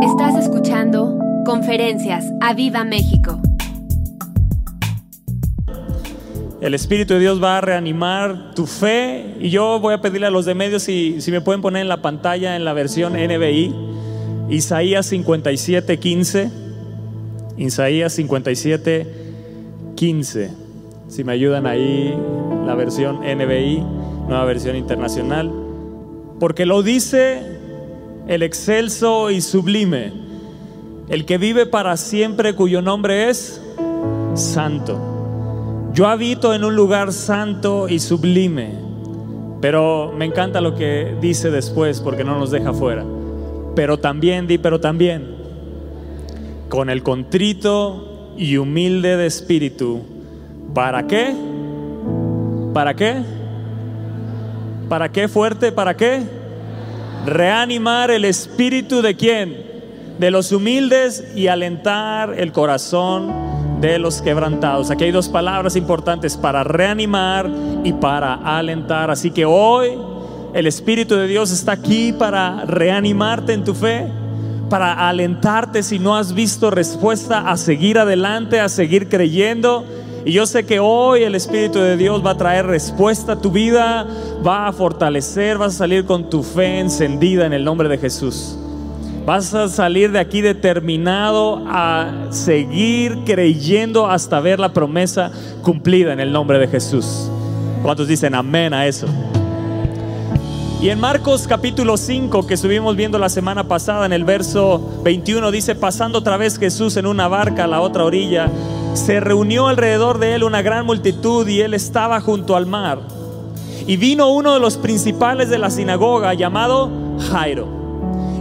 Estás escuchando Conferencias a Viva México. El Espíritu de Dios va a reanimar tu fe y yo voy a pedirle a los de medios si, si me pueden poner en la pantalla en la versión NBI, Isaías 57, 15. Isaías 57, 15. Si me ayudan ahí, la versión NBI, nueva versión internacional. Porque lo dice el excelso y sublime, el que vive para siempre cuyo nombre es santo. Yo habito en un lugar santo y sublime, pero me encanta lo que dice después porque no nos deja fuera. Pero también, di, pero también, con el contrito y humilde de espíritu, ¿para qué? ¿Para qué? ¿Para qué fuerte? ¿Para qué? Reanimar el espíritu de quién? De los humildes y alentar el corazón de los quebrantados. Aquí hay dos palabras importantes para reanimar y para alentar. Así que hoy el Espíritu de Dios está aquí para reanimarte en tu fe, para alentarte si no has visto respuesta a seguir adelante, a seguir creyendo y yo sé que hoy el Espíritu de Dios va a traer respuesta a tu vida, va a fortalecer, vas a salir con tu fe encendida en el nombre de Jesús. Vas a salir de aquí determinado a seguir creyendo hasta ver la promesa cumplida en el nombre de Jesús. ¿Cuántos dicen amén a eso? Y en Marcos capítulo 5 que estuvimos viendo la semana pasada en el verso 21 dice, pasando otra vez Jesús en una barca a la otra orilla, se reunió alrededor de él una gran multitud y él estaba junto al mar. Y vino uno de los principales de la sinagoga llamado Jairo.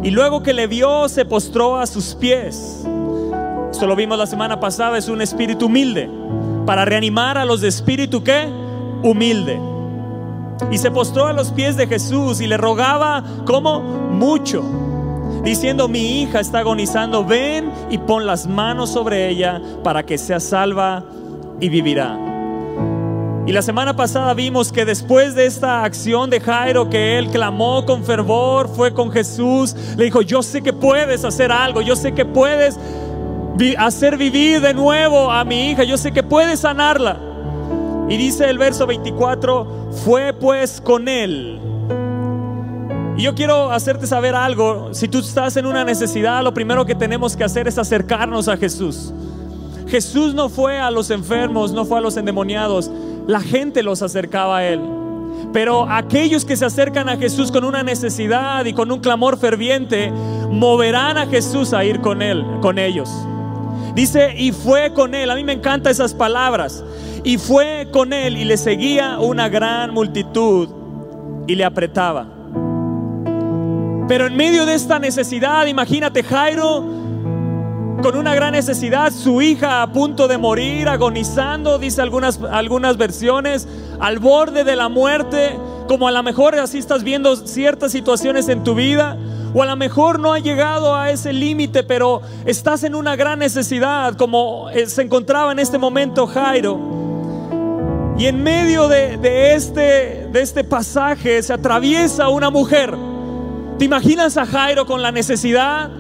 Y luego que le vio, se postró a sus pies. Esto lo vimos la semana pasada, es un espíritu humilde. Para reanimar a los de espíritu que humilde. Y se postró a los pies de Jesús y le rogaba como mucho diciendo, mi hija está agonizando, ven y pon las manos sobre ella para que sea salva y vivirá. Y la semana pasada vimos que después de esta acción de Jairo, que él clamó con fervor, fue con Jesús, le dijo, yo sé que puedes hacer algo, yo sé que puedes hacer vivir de nuevo a mi hija, yo sé que puedes sanarla. Y dice el verso 24, fue pues con él y yo quiero hacerte saber algo. Si tú estás en una necesidad, lo primero que tenemos que hacer es acercarnos a Jesús. Jesús no fue a los enfermos, no fue a los endemoniados. La gente los acercaba a Él. Pero aquellos que se acercan a Jesús con una necesidad y con un clamor ferviente, moverán a Jesús a ir con Él, con ellos. Dice, y fue con Él. A mí me encantan esas palabras. Y fue con Él y le seguía una gran multitud y le apretaba. Pero en medio de esta necesidad, imagínate Jairo con una gran necesidad, su hija a punto de morir, agonizando, dice algunas, algunas versiones, al borde de la muerte, como a lo mejor así estás viendo ciertas situaciones en tu vida, o a lo mejor no ha llegado a ese límite, pero estás en una gran necesidad, como eh, se encontraba en este momento Jairo. Y en medio de, de este, de este pasaje se atraviesa una mujer ¿Te imaginas a Jairo con la necesidad,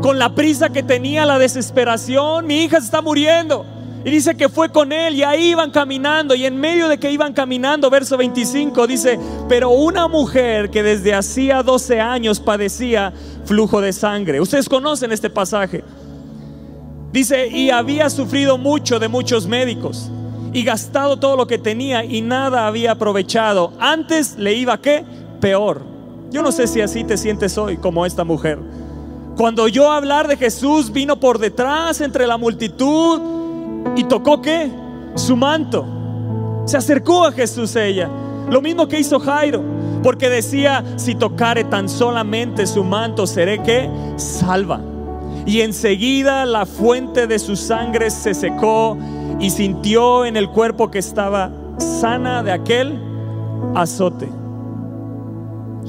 con la prisa que tenía, la desesperación? Mi hija se está muriendo. Y dice que fue con él y ahí iban caminando y en medio de que iban caminando, verso 25 dice, pero una mujer que desde hacía 12 años padecía flujo de sangre. Ustedes conocen este pasaje. Dice, y había sufrido mucho de muchos médicos y gastado todo lo que tenía y nada había aprovechado. Antes le iba qué? Peor. Yo no sé si así te sientes hoy como esta mujer. Cuando yo hablar de Jesús vino por detrás entre la multitud y tocó qué? Su manto. Se acercó a Jesús ella. Lo mismo que hizo Jairo, porque decía, si tocare tan solamente su manto, seré que salva. Y enseguida la fuente de su sangre se secó y sintió en el cuerpo que estaba sana de aquel azote.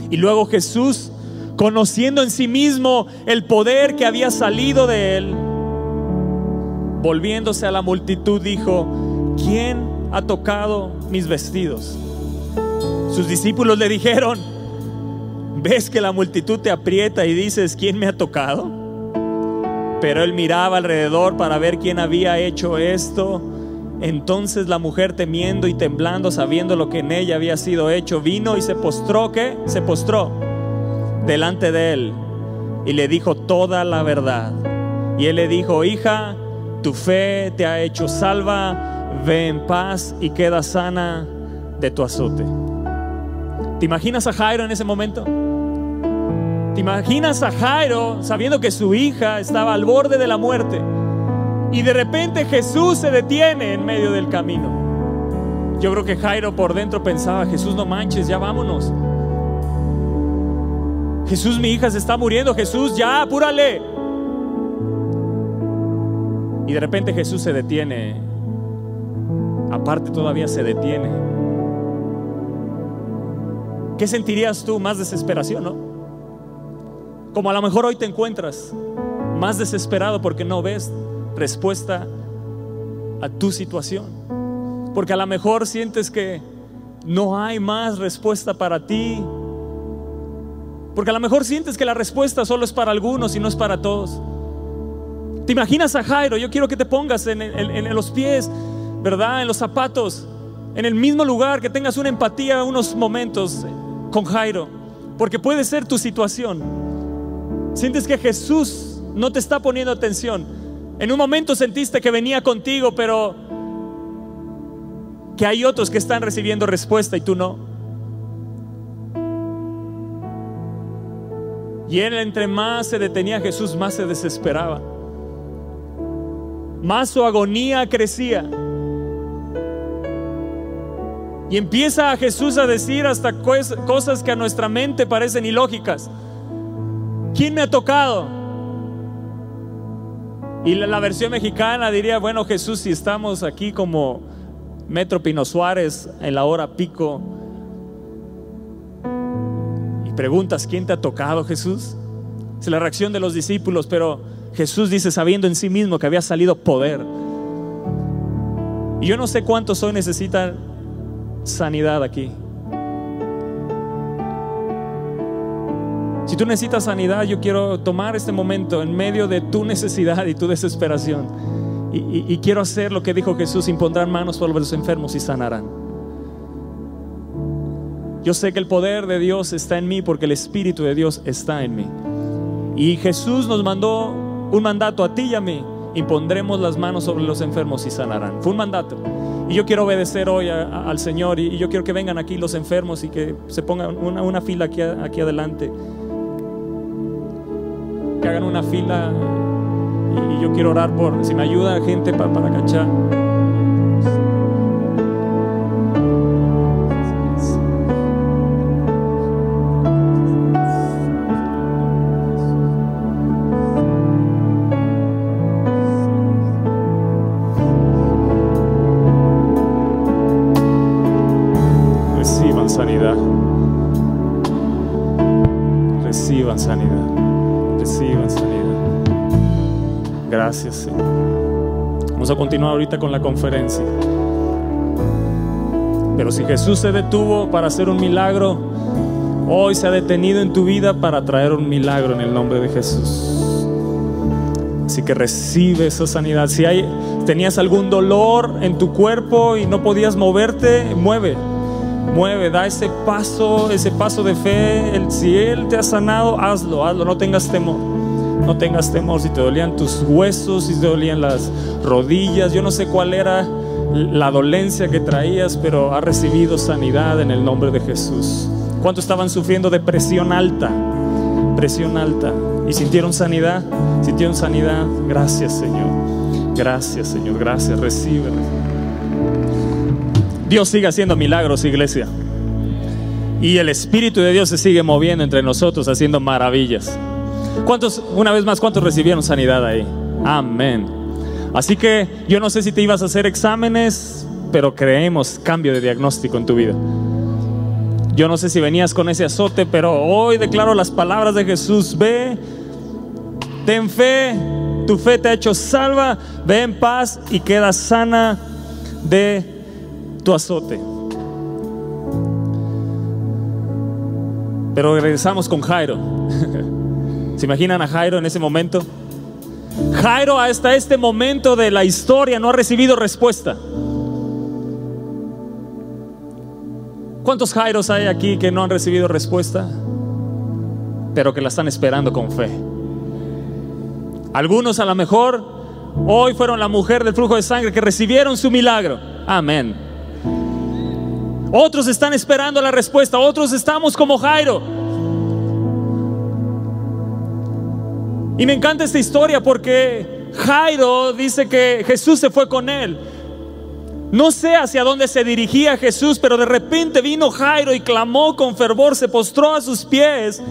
Y luego Jesús, conociendo en sí mismo el poder que había salido de él, volviéndose a la multitud, dijo, ¿quién ha tocado mis vestidos? Sus discípulos le dijeron, ¿ves que la multitud te aprieta y dices, ¿quién me ha tocado? Pero él miraba alrededor para ver quién había hecho esto. Entonces la mujer temiendo y temblando, sabiendo lo que en ella había sido hecho, vino y se postró, ¿qué? Se postró delante de él y le dijo toda la verdad. Y él le dijo, hija, tu fe te ha hecho salva, ve en paz y queda sana de tu azote. ¿Te imaginas a Jairo en ese momento? ¿Te imaginas a Jairo sabiendo que su hija estaba al borde de la muerte? Y de repente Jesús se detiene en medio del camino. Yo creo que Jairo por dentro pensaba, Jesús no manches, ya vámonos. Jesús, mi hija se está muriendo, Jesús, ya, apúrale. Y de repente Jesús se detiene. Aparte todavía se detiene. ¿Qué sentirías tú? Más desesperación, ¿no? Como a lo mejor hoy te encuentras más desesperado porque no ves respuesta a tu situación. Porque a lo mejor sientes que no hay más respuesta para ti. Porque a lo mejor sientes que la respuesta solo es para algunos y no es para todos. ¿Te imaginas a Jairo? Yo quiero que te pongas en, en, los pies, ¿verdad? En los zapatos, en el mismo lugar, que tengas una empatía unos momentos con Jairo, porque puede ser tu situación. Sientes que Jesús no te está poniendo atención. En un momento sentiste que venía contigo, pero que hay otros que están recibiendo respuesta y tú no. Y él entre más se detenía Jesús, más se desesperaba más su agonía crecía. Y empieza a Jesús a decir hasta cosas que a nuestra mente parecen ilógicas. ¿Quién me ha tocado? Y la, versión mexicana diría, bueno Jesús, si estamos aquí como Metro Pino Suárez en la hora pico y preguntas, ¿quién te ha tocado Jesús? Es la reacción de los discípulos, pero Jesús dice, sabiendo en sí mismo que había salido poder. Y yo no sé cuántos hoy necesitan sanidad aquí. Si tú necesitas sanidad, yo quiero tomar este momento en medio de tu necesidad y tu desesperación. Y, quiero hacer lo que dijo Jesús, impondrán manos sobre los enfermos y sanarán. Yo sé que el poder de Dios está en mí porque el Espíritu de Dios está en mí. Y Jesús nos mandó un mandato a ti y a mí. Impondremos las manos sobre los enfermos y sanarán. Fue un mandato. Y yo quiero obedecer hoy al Señor y, yo quiero que vengan aquí los enfermos y que se pongan una, fila aquí, adelante. Hagan una fila y, yo quiero orar por, si me ayuda gente para cachar. Continuar ahorita con la conferencia. Pero si Jesús se detuvo para hacer un milagro, hoy se ha detenido en tu vida para traer un milagro en el nombre de Jesús. Así que recibe esa sanidad. Si hay, tenías algún dolor en tu cuerpo y no podías moverte, mueve. Mueve, da ese paso, ese paso de fe. si Él te ha sanado, hazlo, hazlo, no tengas temor. No tengas temor si te dolían tus huesos, si te dolían las rodillas. Yo no sé cuál era la dolencia que traías, pero has recibido sanidad en el nombre de Jesús. ¿Cuántos estaban sufriendo de presión alta? Presión alta. ¿Y sintieron sanidad? ¿Sintieron sanidad? Gracias, Señor. Gracias, Señor. Gracias. Recibe. Dios sigue haciendo milagros, iglesia. Y el Espíritu de Dios se sigue moviendo entre nosotros, haciendo maravillas. ¿Cuántos, una vez más, cuántos recibieron sanidad ahí? Amén. Así que yo no sé si te ibas a hacer exámenes, pero creemos cambio de diagnóstico en tu vida. Yo no sé si venías con ese azote, pero hoy declaro las palabras de Jesús. Ve, ten fe, tu fe te ha hecho salva, ve en paz y queda sana de tu azote. Pero regresamos con Jairo. ¿Se imaginan a Jairo en ese momento? Jairo hasta este momento de la historia no ha recibido respuesta. ¿Cuántos Jairos hay aquí que no han recibido respuesta? Pero que la están esperando con fe. Algunos a lo mejor hoy fueron la mujer del flujo de sangre que recibieron su milagro. Amén. Otros están esperando la respuesta, otros estamos como Jairo. Y me encanta esta historia porque Jairo dice que Jesús se fue con él. No sé hacia dónde se dirigía Jesús, pero de repente vino Jairo y clamó con fervor, se postró a sus pies.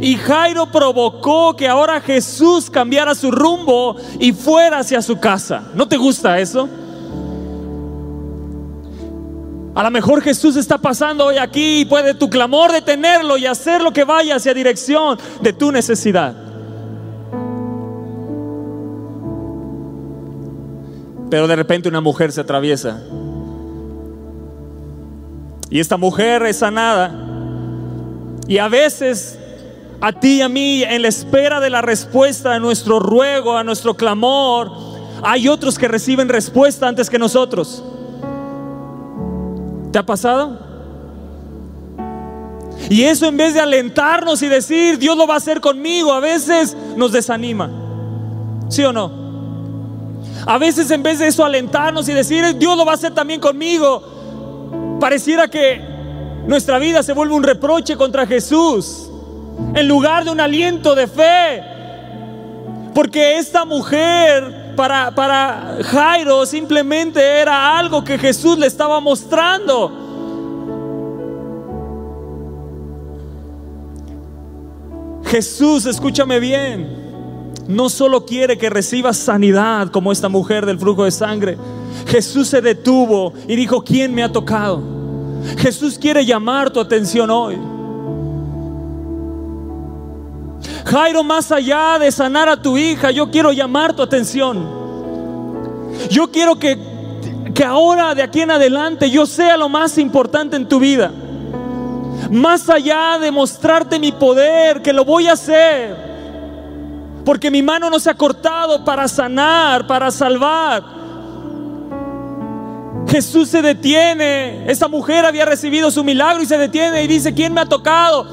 Y Jairo provocó que ahora Jesús cambiara su rumbo y fuera hacia su casa. ¿No te gusta eso? A lo mejor Jesús está pasando hoy aquí y puede tu clamor detenerlo y hacer lo que vaya hacia dirección de tu necesidad. Pero de repente una mujer se atraviesa. Y esta mujer es sanada. Y a veces a ti y a mí, en la espera de la respuesta a nuestro ruego, a nuestro clamor, hay otros que reciben respuesta antes que nosotros. ¿Te ha pasado? Y eso en vez de alentarnos y decir, Dios lo va a hacer conmigo, a veces nos desanima. ¿Sí o no? A veces en vez de eso alentarnos y decir, Dios lo va a hacer también conmigo, pareciera que nuestra vida se vuelve un reproche contra Jesús en lugar de un aliento de fe. Porque esta mujer para, para Jairo simplemente era algo que Jesús le estaba mostrando. Jesús, escúchame bien no solo quiere que recibas sanidad como esta mujer del flujo de sangre. Jesús se detuvo y dijo, ¿quién me ha tocado? Jesús quiere llamar tu atención hoy. Jairo, más allá de sanar a tu hija, yo quiero llamar tu atención. Yo quiero que, que ahora, de aquí en adelante, yo sea lo más importante en tu vida. Más allá de mostrarte mi poder, que lo voy a hacer porque mi mano no se ha cortado para sanar, para salvar. Jesús se detiene. Esa mujer había recibido su milagro y se detiene y dice, ¿quién me ha tocado?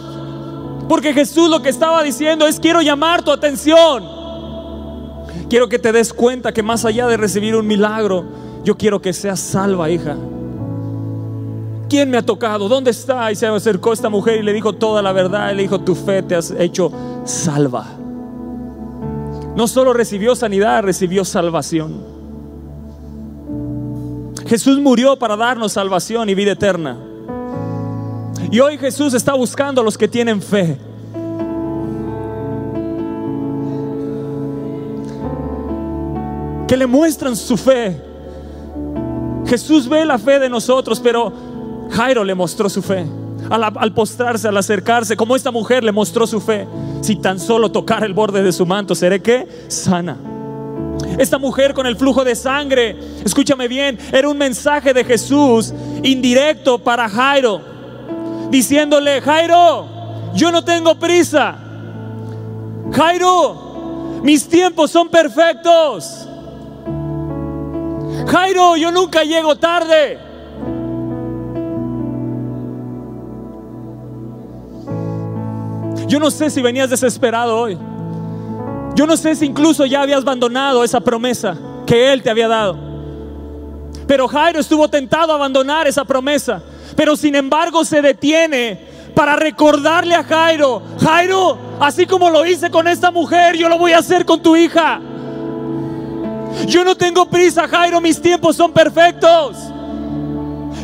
Porque Jesús lo que estaba diciendo es, quiero llamar tu atención. Quiero que te des cuenta que más allá de recibir un milagro, yo quiero que seas salva, hija. ¿Quién me ha tocado? ¿Dónde está? Y se acercó esta mujer y le dijo toda la verdad. Y le dijo, tu fe te has hecho salva. No solo recibió sanidad, recibió salvación. Jesús murió para darnos salvación y vida eterna. Y hoy Jesús está buscando a los que tienen fe. Que le muestran su fe. Jesús ve la fe de nosotros, pero Jairo le mostró su fe al, postrarse, al acercarse, como esta mujer le mostró su fe. Si tan solo tocar el borde de su manto, seré que sana. Esta mujer con el flujo de sangre, escúchame bien, era un mensaje de Jesús indirecto para Jairo, diciéndole, Jairo, yo no tengo prisa. Jairo, mis tiempos son perfectos. Jairo, yo nunca llego tarde. Yo no sé si venías desesperado hoy. Yo no sé si incluso ya habías abandonado esa promesa que Él te había dado. Pero Jairo estuvo tentado a abandonar esa promesa. Pero sin embargo se detiene para recordarle a Jairo, Jairo, así como lo hice con esta mujer, yo lo voy a hacer con tu hija. Yo no tengo prisa, Jairo, mis tiempos son perfectos.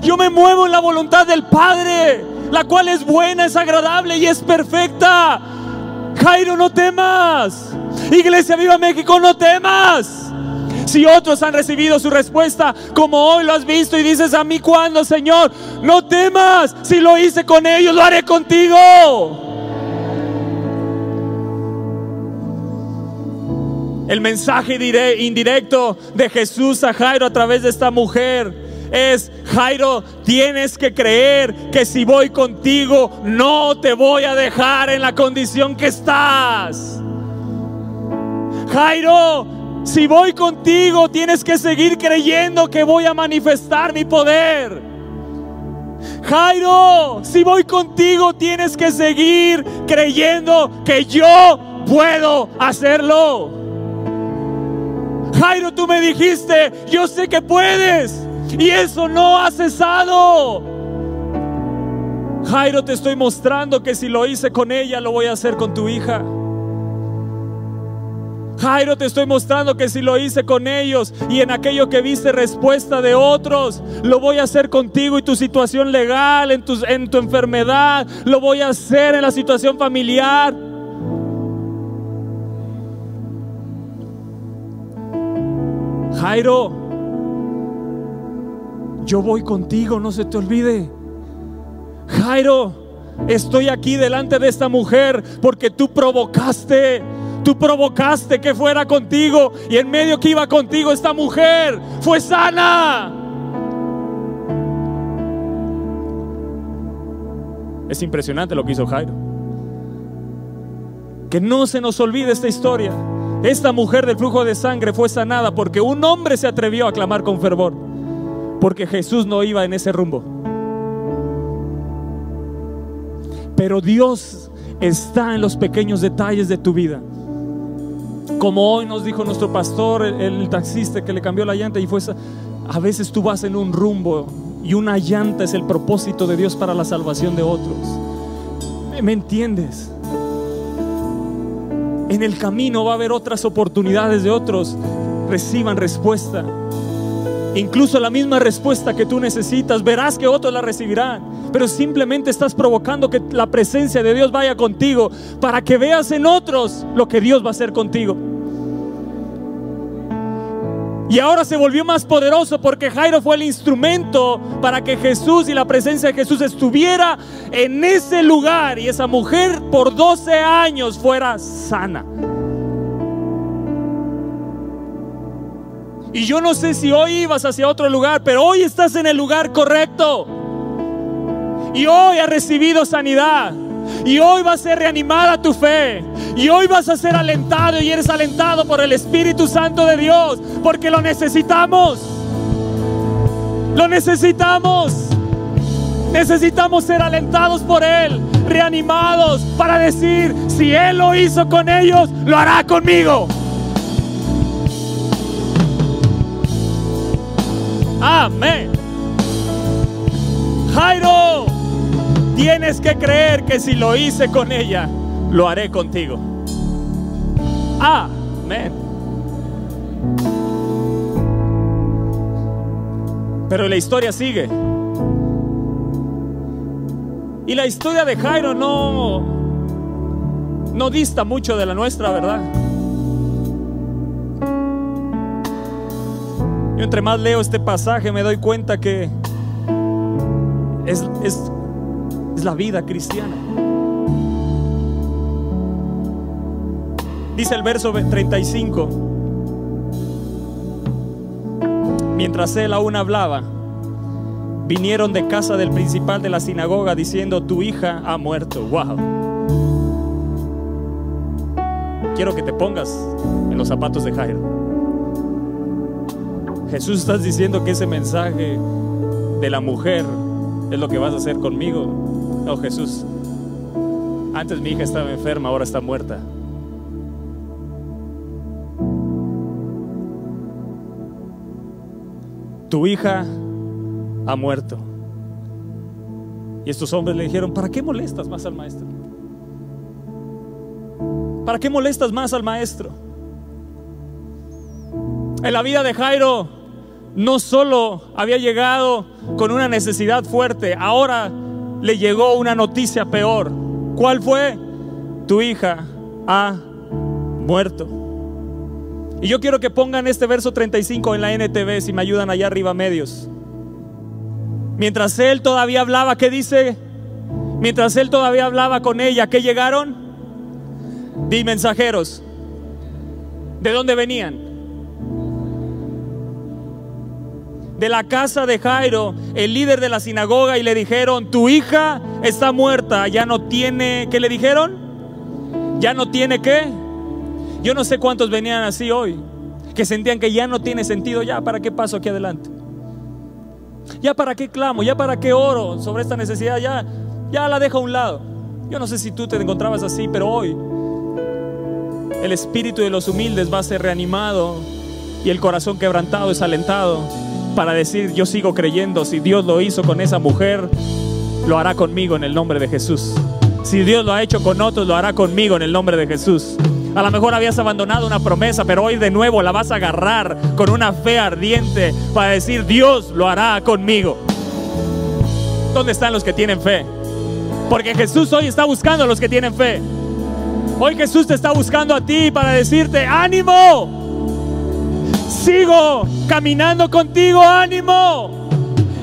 Yo me muevo en la voluntad del Padre la cual es buena, es agradable y es perfecta. Jairo, no temas. Iglesia Viva México, no temas. Si otros han recibido su respuesta, como hoy lo has visto y dices a mí cuando, Señor, no temas. Si lo hice con ellos, lo haré contigo. El mensaje indirecto de Jesús a Jairo a través de esta mujer es, Jairo, tienes que creer que si voy contigo, no te voy a dejar en la condición que estás. Jairo, si voy contigo, tienes que seguir creyendo que voy a manifestar mi poder. Jairo, si voy contigo, tienes que seguir creyendo que yo puedo hacerlo. Jairo, tú me dijiste, yo sé que puedes. Y eso no ha cesado. Jairo, te estoy mostrando que si lo hice con ella, lo voy a hacer con tu hija. Jairo, te estoy mostrando que si lo hice con ellos y en aquello que viste respuesta de otros, lo voy a hacer contigo y tu situación legal, en tu, en tu enfermedad, lo voy a hacer en la situación familiar. Jairo, yo voy contigo, no se te olvide. Jairo, estoy aquí delante de esta mujer porque tú provocaste, tú provocaste que fuera contigo y en medio que iba contigo esta mujer fue sana. Es impresionante lo que hizo Jairo. Que no se nos olvide esta historia. Esta mujer del flujo de sangre fue sanada porque un hombre se atrevió a clamar con fervor. Porque Jesús no iba en ese rumbo. Pero Dios está en los pequeños detalles de tu vida. Como hoy nos dijo nuestro pastor, el, taxista que le cambió la llanta y fue... A veces tú vas en un rumbo y una llanta es el propósito de Dios para la salvación de otros. ¿Me, me entiendes? En el camino va a haber otras oportunidades de otros reciban respuesta. Incluso la misma respuesta que tú necesitas, verás que otros la recibirán. Pero simplemente estás provocando que la presencia de Dios vaya contigo para que veas en otros lo que Dios va a hacer contigo. Y ahora se volvió más poderoso porque Jairo fue el instrumento para que Jesús y la presencia de Jesús estuviera en ese lugar y esa mujer por 12 años fuera sana. Y yo no sé si hoy ibas hacia otro lugar, pero hoy estás en el lugar correcto. Y hoy has recibido sanidad. Y hoy va a ser reanimada tu fe. Y hoy vas a ser alentado y eres alentado por el Espíritu Santo de Dios. Porque lo necesitamos. Lo necesitamos. Necesitamos ser alentados por Él, reanimados para decir, si Él lo hizo con ellos, lo hará conmigo. Amén. Jairo, tienes que creer que si lo hice con ella, lo haré contigo. Amén. Pero la historia sigue. Y la historia de Jairo no no dista mucho de la nuestra, ¿verdad? Yo entre más leo este pasaje me doy cuenta que es, es, es la vida cristiana. Dice el verso 35. Mientras él aún hablaba, vinieron de casa del principal de la sinagoga diciendo, tu hija ha muerto. Wow. Quiero que te pongas en los zapatos de Jairo. Jesús estás diciendo que ese mensaje de la mujer es lo que vas a hacer conmigo. No, Jesús. Antes mi hija estaba enferma, ahora está muerta. Tu hija ha muerto. Y estos hombres le dijeron, ¿para qué molestas más al maestro? ¿Para qué molestas más al maestro? En la vida de Jairo no solo había llegado con una necesidad fuerte, ahora le llegó una noticia peor. ¿Cuál fue? Tu hija ha muerto. Y yo quiero que pongan este verso 35 en la NTV si me ayudan allá arriba medios. Mientras él todavía hablaba, ¿qué dice? Mientras él todavía hablaba con ella, ¿qué llegaron? Di mensajeros. ¿De dónde venían? De la casa de Jairo, el líder de la sinagoga, y le dijeron, tu hija está muerta, ya no tiene, ¿qué le dijeron? Ya no tiene qué. Yo no sé cuántos venían así hoy, que sentían que ya no tiene sentido, ya para qué paso aquí adelante. Ya para qué clamo, ya para qué oro sobre esta necesidad, ya, ya la dejo a un lado. Yo no sé si tú te encontrabas así, pero hoy el espíritu de los humildes va a ser reanimado y el corazón quebrantado es alentado para decir, yo sigo creyendo, si Dios lo hizo con esa mujer, lo hará conmigo en el nombre de Jesús. Si Dios lo ha hecho con otros, lo hará conmigo en el nombre de Jesús. A lo mejor habías abandonado una promesa, pero hoy de nuevo la vas a agarrar con una fe ardiente para decir, Dios lo hará conmigo. ¿Dónde están los que tienen fe? Porque Jesús hoy está buscando a los que tienen fe. Hoy Jesús te está buscando a ti para decirte, ánimo. Sigo caminando contigo, ánimo.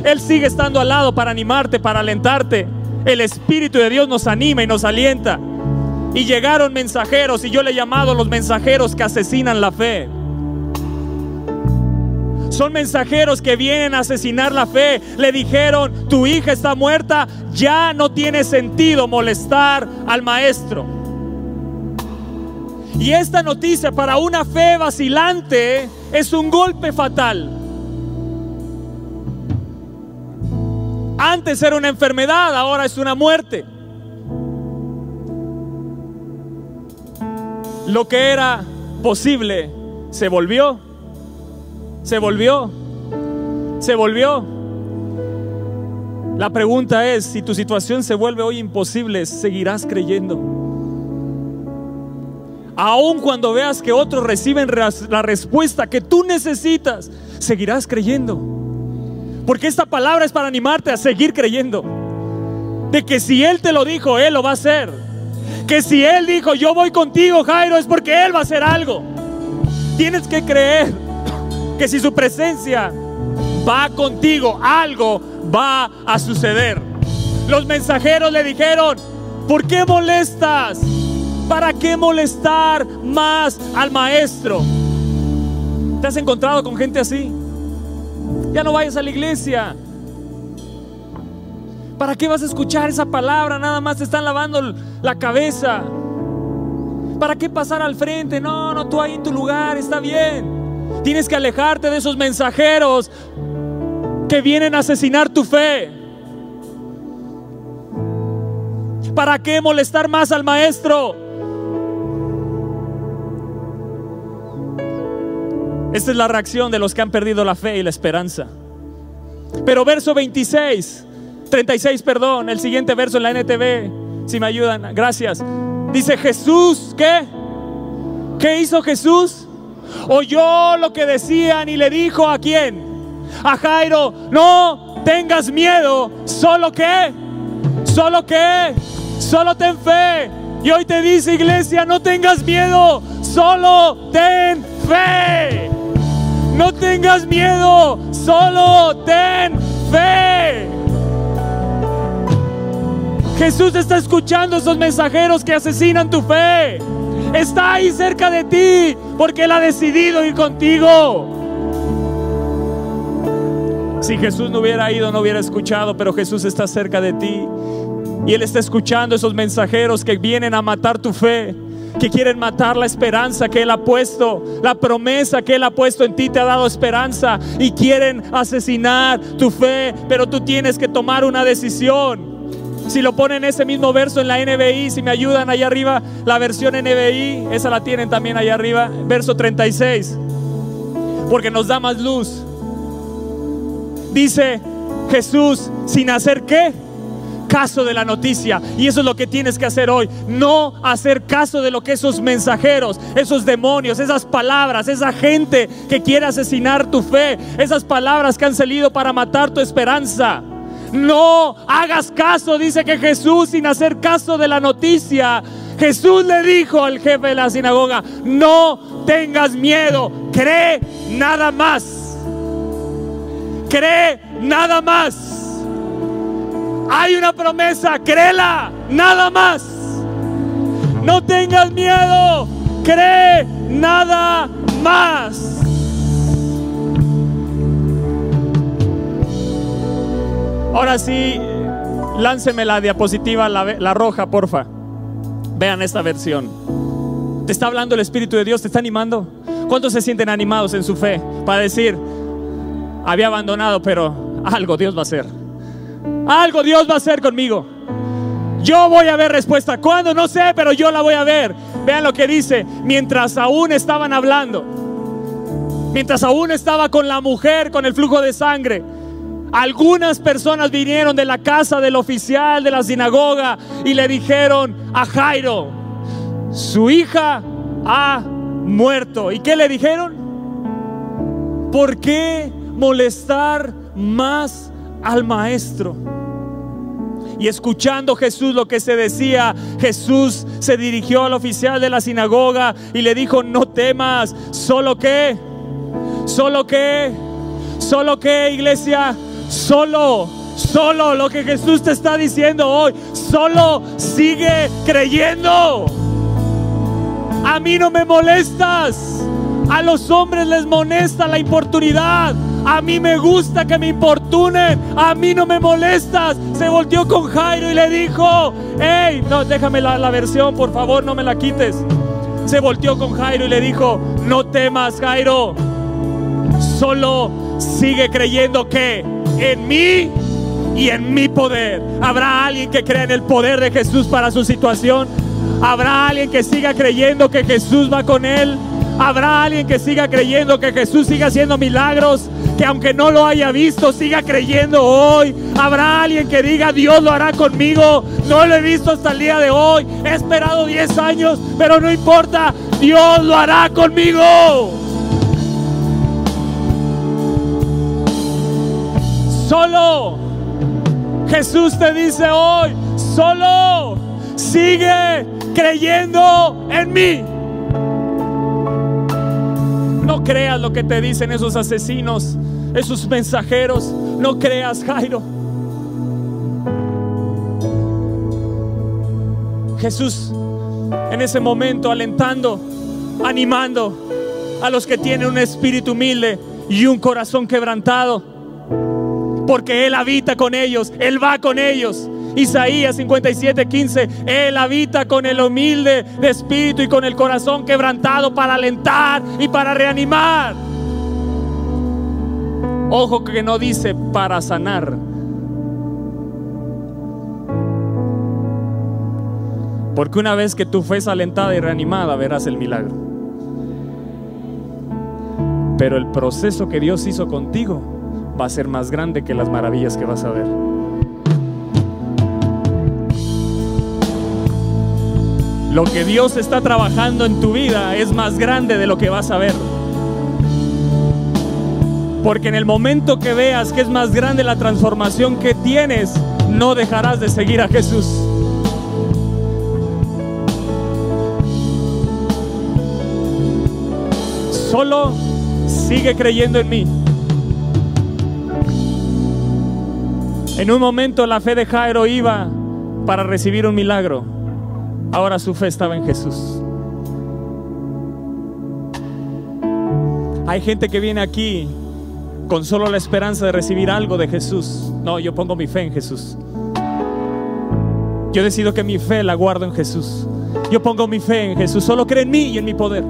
Él sigue estando al lado para animarte, para alentarte. El Espíritu de Dios nos anima y nos alienta. Y llegaron mensajeros, y yo le he llamado los mensajeros que asesinan la fe. Son mensajeros que vienen a asesinar la fe. Le dijeron, tu hija está muerta, ya no tiene sentido molestar al maestro. Y esta noticia para una fe vacilante es un golpe fatal. Antes era una enfermedad, ahora es una muerte. Lo que era posible se volvió, se volvió, se volvió. La pregunta es, si tu situación se vuelve hoy imposible, ¿seguirás creyendo? Aun cuando veas que otros reciben la respuesta que tú necesitas, seguirás creyendo. Porque esta palabra es para animarte a seguir creyendo. De que si Él te lo dijo, Él lo va a hacer que si Él dijo, yo voy contigo, Jairo, es porque Él va a hacer algo. Tienes que creer que si su presencia va contigo, algo va a suceder. Los mensajeros le dijeron, ¿por qué molestas? ¿Para qué molestar más al maestro? ¿Te has encontrado con gente así? Ya no vayas a la iglesia. ¿Para qué vas a escuchar esa palabra? Nada más te están lavando la cabeza. ¿Para qué pasar al frente? No, no, tú ahí en tu lugar, está bien. Tienes que alejarte de esos mensajeros que vienen a asesinar tu fe. ¿Para qué molestar más al maestro? Esta es la reacción de los que han perdido la fe y la esperanza. Pero verso 26 36, perdón, el siguiente verso en la NTV, si me ayudan, gracias. Dice Jesús, ¿qué? ¿Qué hizo Jesús? Oyó lo que decían y le dijo a quién? A Jairo, no tengas miedo, solo que, solo que, solo ten fe. Y hoy te dice iglesia, no tengas miedo, solo ten fe. No tengas miedo, solo ten fe. Jesús está escuchando esos mensajeros que asesinan tu fe. Está ahí cerca de ti porque Él ha decidido ir contigo. Si Jesús no hubiera ido, no hubiera escuchado, pero Jesús está cerca de ti. Y Él está escuchando esos mensajeros que vienen a matar tu fe, que quieren matar la esperanza que Él ha puesto, la promesa que Él ha puesto en ti te ha dado esperanza y quieren asesinar tu fe, pero tú tienes que tomar una decisión. Si lo ponen ese mismo verso en la NBI, si me ayudan allá arriba, la versión NBI, esa la tienen también allá arriba, verso 36, porque nos da más luz. Dice Jesús, sin hacer qué? Caso de la noticia. Y eso es lo que tienes que hacer hoy. No hacer caso de lo que esos mensajeros, esos demonios, esas palabras, esa gente que quiere asesinar tu fe, esas palabras que han salido para matar tu esperanza no hagas caso, dice que Jesús, sin hacer caso de la noticia, Jesús le dijo al jefe de la sinagoga, no tengas miedo, cree nada más. Cree nada más. Hay una promesa, créela, nada más. No tengas miedo, cree nada más. Ahora sí, lánceme la diapositiva, la, roja, porfa. Vean esta versión. Te está hablando el Espíritu de Dios, te está animando. ¿Cuántos se sienten animados en su fe para decir, había abandonado, pero algo Dios va a hacer? Algo Dios va a hacer conmigo. Yo voy a ver respuesta. ¿Cuándo? No sé, pero yo la voy a ver. Vean lo que dice. Mientras aún estaban hablando, mientras aún estaba con la mujer, con el flujo de sangre, algunas personas vinieron de la casa del oficial de la sinagoga y le dijeron a Jairo, su hija ha muerto. ¿Y qué le dijeron? ¿Por qué molestar más al maestro? Y escuchando Jesús lo que se decía, Jesús se dirigió al oficial de la sinagoga y le dijo, no temas, solo que, solo que, solo que, iglesia, Solo, solo lo que Jesús te está diciendo hoy. Solo sigue creyendo. A mí no me molestas. A los hombres les molesta la importunidad. A mí me gusta que me importunen. A mí no me molestas. Se volteó con Jairo y le dijo, hey, no, déjame la, versión, por favor, no me la quites. Se volteó con Jairo y le dijo, no temas, Jairo. Solo sigue creyendo que en mí y en mi poder. ¿Habrá alguien que crea en el poder de Jesús para su situación? ¿Habrá alguien que siga creyendo que Jesús va con él? ¿Habrá alguien que siga creyendo que Jesús siga haciendo milagros? Que aunque no lo haya visto, siga creyendo hoy. ¿Habrá alguien que diga, Dios lo hará conmigo? No lo he visto hasta el día de hoy. He esperado 10 años, pero no importa. Dios lo hará conmigo. Solo Jesús te dice hoy, solo sigue creyendo en mí. No creas lo que te dicen esos asesinos, esos mensajeros. No creas, Jairo. Jesús en ese momento alentando, animando a los que tienen un espíritu humilde y un corazón quebrantado porque Él habita con ellos, Él va con ellos. Isaías 57, 15, Él habita con el humilde de espíritu y con el corazón quebrantado para alentar y para reanimar. Ojo que no dice para sanar. Porque una vez que tu fe es alentada y reanimada, verás el milagro. Pero el proceso que Dios hizo contigo va a ser más grande que las maravillas que vas a ver. Lo que Dios está trabajando en tu vida es más grande de lo que vas a ver. Porque en el momento que veas que es más grande la transformación que tienes, no dejarás de seguir a Jesús. Solo sigue creyendo en mí. En un momento la fe de Jairo iba para recibir un milagro. Ahora su fe estaba en Jesús. Hay gente que viene aquí con solo la esperanza de recibir algo de Jesús. No, yo pongo mi fe en Jesús. Yo decido que mi fe la guardo en Jesús. Yo pongo mi fe en Jesús. Solo cree en mí y en mi poder.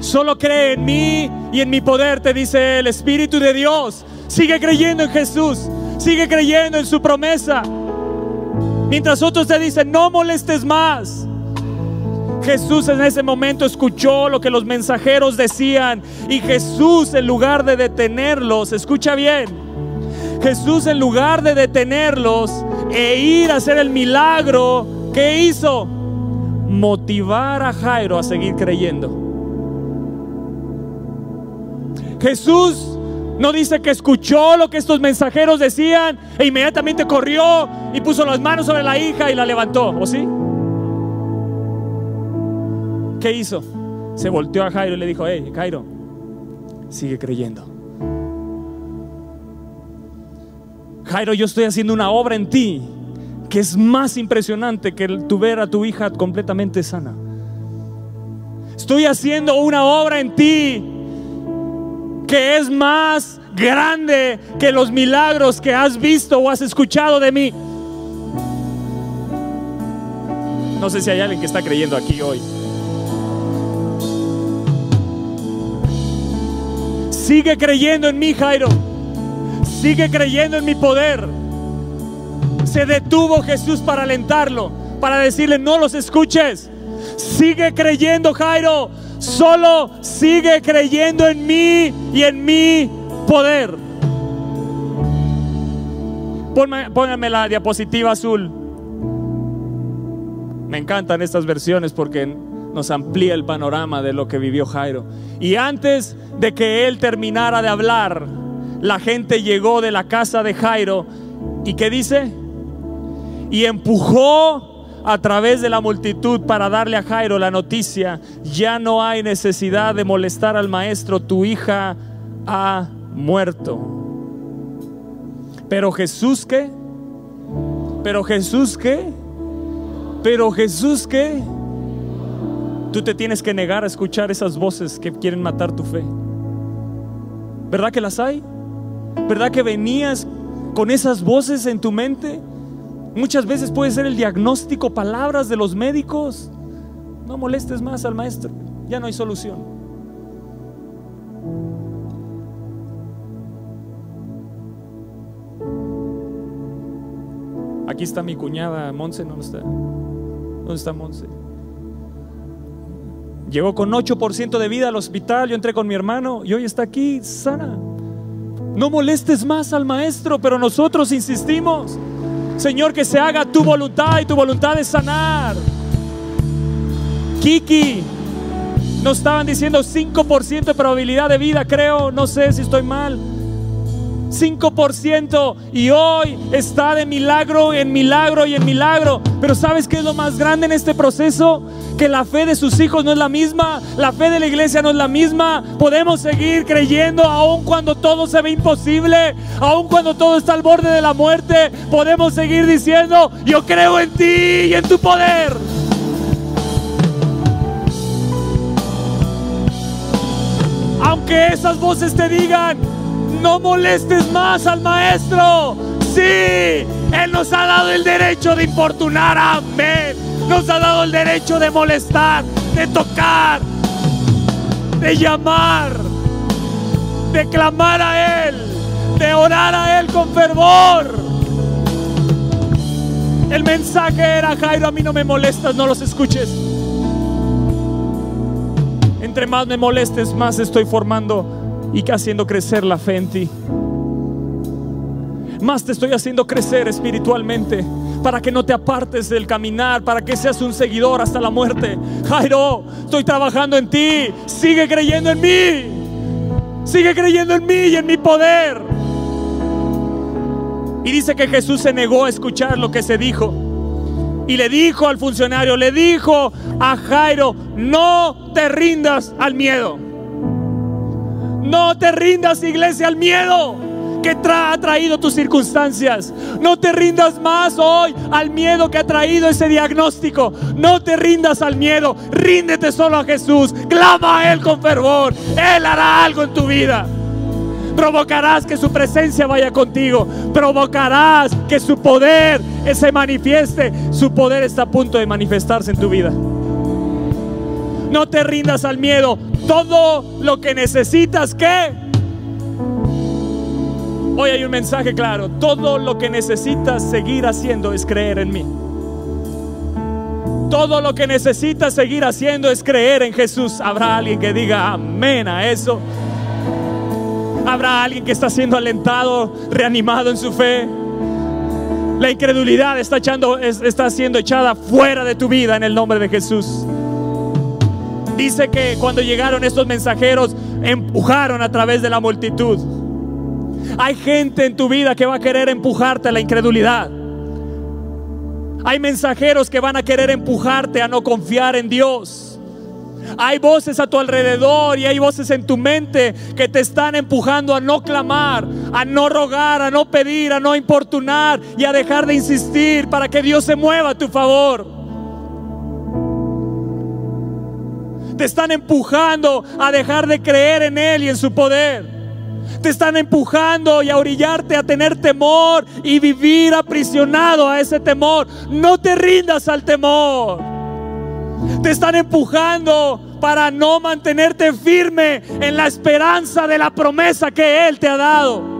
Solo cree en mí y en mi poder, te dice el Espíritu de Dios. Sigue creyendo en Jesús. Sigue creyendo en su promesa. Mientras otros te dicen, no molestes más. Jesús en ese momento escuchó lo que los mensajeros decían y Jesús en lugar de detenerlos, escucha bien, Jesús en lugar de detenerlos e ir a hacer el milagro, ¿qué hizo? Motivar a Jairo a seguir creyendo. Jesús no dice que escuchó lo que estos mensajeros decían e inmediatamente corrió y puso las manos sobre la hija y la levantó, ¿o sí? ¿Qué hizo? Se volteó a Jairo y le dijo, hey, Jairo, sigue creyendo. Jairo, yo estoy haciendo una obra en ti que es más impresionante que tu ver a tu hija completamente sana. Estoy haciendo una obra en ti que es más grande que los milagros que has visto o has escuchado de mí. No sé si hay alguien que está creyendo aquí hoy. Sigue creyendo en mí, Jairo. Sigue creyendo en mi poder. Se detuvo Jesús para alentarlo, para decirle, no los escuches. Sigue creyendo, Jairo. Solo sigue creyendo en mí y en mi poder. Póngame la diapositiva azul. Me encantan estas versiones porque nos amplía el panorama de lo que vivió Jairo. Y antes de que él terminara de hablar, la gente llegó de la casa de Jairo y ¿qué dice? Y empujó a través de la multitud para darle a Jairo la noticia, ya no hay necesidad de molestar al maestro, tu hija ha muerto. Pero Jesús qué? Pero Jesús qué? Pero Jesús, ¿qué? Tú te tienes que negar a escuchar esas voces que quieren matar tu fe. ¿Verdad que las hay? ¿Verdad que venías con esas voces en tu mente? Muchas veces puede ser el diagnóstico, palabras de los médicos. No molestes más al maestro, ya no hay solución. Aquí está mi cuñada, Monse, ¿no está? ¿Dónde está Monse? Llegó con 8% de vida al hospital, yo entré con mi hermano y hoy está aquí sana. No molestes más al maestro, pero nosotros insistimos. Señor, que se haga tu voluntad y tu voluntad de sanar. Kiki, nos estaban diciendo 5% de probabilidad de vida, creo, no sé si estoy mal. 5% y hoy está de milagro en milagro y en milagro. Pero ¿sabes qué es lo más grande en este proceso? Que la fe de sus hijos no es la misma, la fe de la iglesia no es la misma. Podemos seguir creyendo aun cuando todo se ve imposible, aun cuando todo está al borde de la muerte. Podemos seguir diciendo, yo creo en ti y en tu poder. Aunque esas voces te digan, no molestes más al maestro. Sí, Él nos ha dado el derecho de importunar. Amén. Nos ha dado el derecho de molestar, de tocar, de llamar, de clamar a Él, de orar a Él con fervor. El mensaje era, Jairo, a mí no me molestas, no los escuches. Entre más me molestes, más estoy formando y haciendo crecer la fe en ti. Más te estoy haciendo crecer espiritualmente para que no te apartes del caminar, para que seas un seguidor hasta la muerte. Jairo, estoy trabajando en ti. Sigue creyendo en mí. Sigue creyendo en mí y en mi poder. Y dice que Jesús se negó a escuchar lo que se dijo. Y le dijo al funcionario, le dijo a Jairo, no te rindas al miedo. No te rindas, iglesia, al miedo que ha traído tus circunstancias. No te rindas más hoy al miedo que ha traído ese diagnóstico. No te rindas al miedo. Ríndete solo a Jesús. Clama a Él con fervor. Él hará algo en tu vida. Provocarás que su presencia vaya contigo. Provocarás que su poder se manifieste. Su poder está a punto de manifestarse en tu vida. No te rindas al miedo todo lo que necesitas, ¿qué? Hoy hay un mensaje claro. Todo lo que necesitas seguir haciendo es creer en mí. Todo lo que necesitas seguir haciendo es creer en Jesús. Habrá alguien que diga amén a eso. Habrá alguien que está siendo alentado, reanimado en su fe. La incredulidad está, echando, está siendo echada fuera de tu vida en el nombre de Jesús. Dice que cuando llegaron estos mensajeros, empujaron a través de la multitud. Hay gente en tu vida que va a querer empujarte a la incredulidad. Hay mensajeros que van a querer empujarte a no confiar en Dios. Hay voces a tu alrededor y hay voces en tu mente que te están empujando a no clamar, a no rogar, a no pedir, a no importunar y a dejar de insistir para que Dios se mueva a tu favor. Te están empujando a dejar de creer en Él y en su poder. Te están empujando y a orillarte a tener temor y vivir aprisionado a ese temor. No te rindas al temor. Te están empujando para no mantenerte firme en la esperanza de la promesa que Él te ha dado.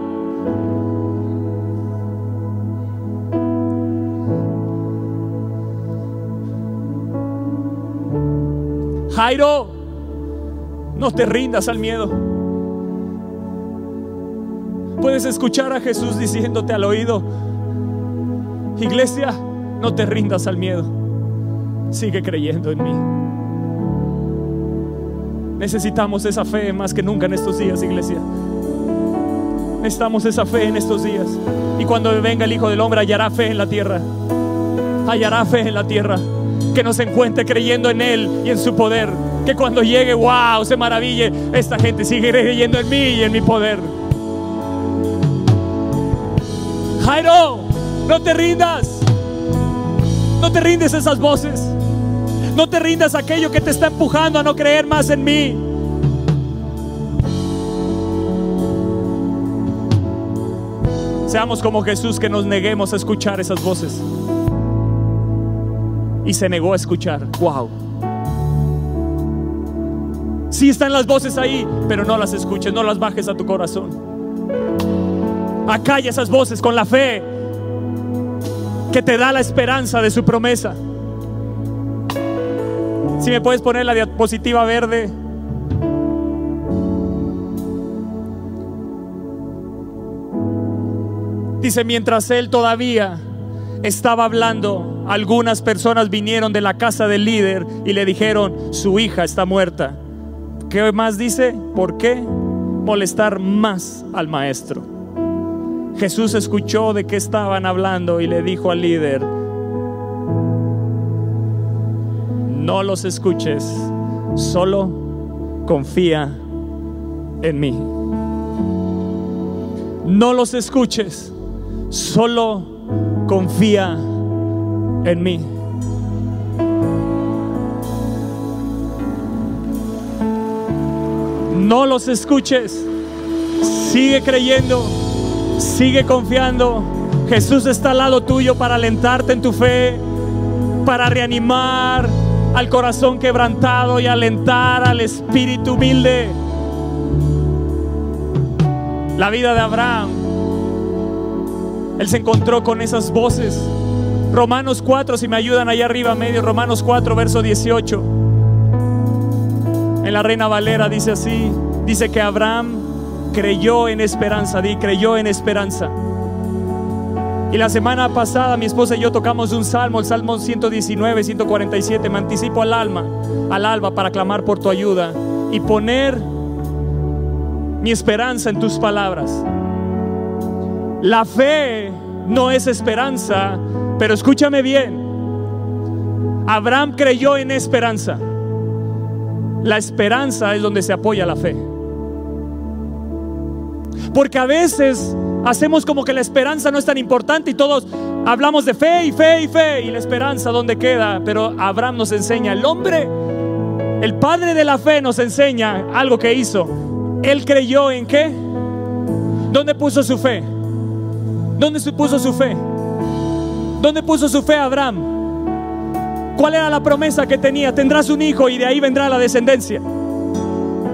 Jairo, no te rindas al miedo. Puedes escuchar a Jesús diciéndote al oído, iglesia, no te rindas al miedo. Sigue creyendo en mí. Necesitamos esa fe más que nunca en estos días, iglesia. Necesitamos esa fe en estos días. Y cuando venga el Hijo del Hombre, hallará fe en la tierra. Hallará fe en la tierra que nos encuentre creyendo en Él y en su poder. Que cuando llegue, wow, se maraville, esta gente sigue creyendo en mí y en mi poder. Jairo, no te rindas. No te rindes esas voces. No te rindas aquello que te está empujando a no creer más en mí. Seamos como Jesús que nos neguemos a escuchar esas voces y se negó a escuchar. Wow. Sí están las voces ahí, pero no las escuches, no las bajes a tu corazón. Acalla esas voces con la fe que te da la esperanza de su promesa. Si me puedes poner la diapositiva verde. Dice, mientras él todavía estaba hablando, algunas personas vinieron de la casa del líder y le dijeron, su hija está muerta. ¿Qué más dice? ¿Por qué molestar más al maestro? Jesús escuchó de qué estaban hablando y le dijo al líder, no los escuches, solo confía en mí. No los escuches, solo confía en mí. No los escuches. Sigue creyendo. Sigue confiando. Jesús está al lado tuyo para alentarte en tu fe, para reanimar al corazón quebrantado y alentar al espíritu humilde. La vida de Abraham él se encontró con esas voces. Romanos 4, si me ayudan allá arriba medio, Romanos 4, verso 18. En la Reina Valera dice así, dice que Abraham creyó en esperanza, di, creyó en esperanza. Y la semana pasada mi esposa y yo tocamos un salmo, el Salmo 119, 147. Me anticipo al alma, al alba para clamar por tu ayuda y poner mi esperanza en tus palabras. La fe no es esperanza, pero escúchame bien. Abraham creyó en esperanza. La esperanza es donde se apoya la fe. Porque a veces hacemos como que la esperanza no es tan importante y todos hablamos de fe y fe y fe y la esperanza donde queda. Pero Abraham nos enseña, el hombre, el padre de la fe nos enseña algo que hizo. Él creyó en qué? ¿Dónde puso su fe? ¿Dónde se puso su fe? ¿Dónde puso su fe Abraham? ¿Cuál era la promesa que tenía? Tendrás un hijo y de ahí vendrá la descendencia.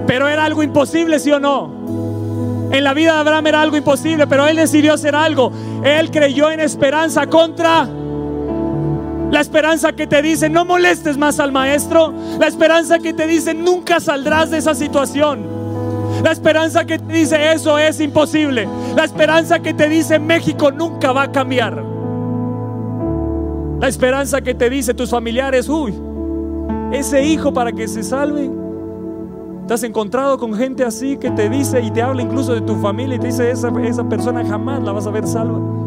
Pero era algo imposible, sí o no. En la vida de Abraham era algo imposible, pero él decidió hacer algo. Él creyó en esperanza contra la esperanza que te dice no molestes más al maestro. La esperanza que te dice nunca saldrás de esa situación. La esperanza que te dice eso es imposible. La esperanza que te dice México nunca va a cambiar. La esperanza que te dice tus familiares, uy, ese hijo para que se salve. Te has encontrado con gente así que te dice y te habla incluso de tu familia y te dice esa, esa persona jamás la vas a ver salva.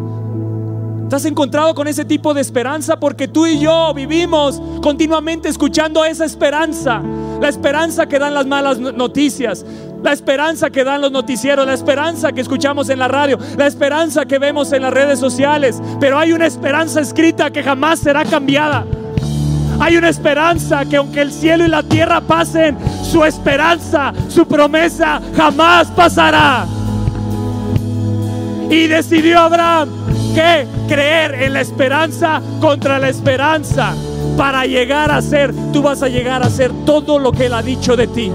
Te has encontrado con ese tipo de esperanza porque tú y yo vivimos continuamente escuchando esa esperanza. La esperanza que dan las malas noticias, la esperanza que dan los noticieros, la esperanza que escuchamos en la radio, la esperanza que vemos en las redes sociales. Pero hay una esperanza escrita que jamás será cambiada. Hay una esperanza que aunque el cielo y la tierra pasen, su esperanza, su promesa jamás pasará. Y decidió Abraham que creer en la esperanza contra la esperanza. para llegar a ser, tú vas a llegar a ser todo lo que Él ha dicho de ti.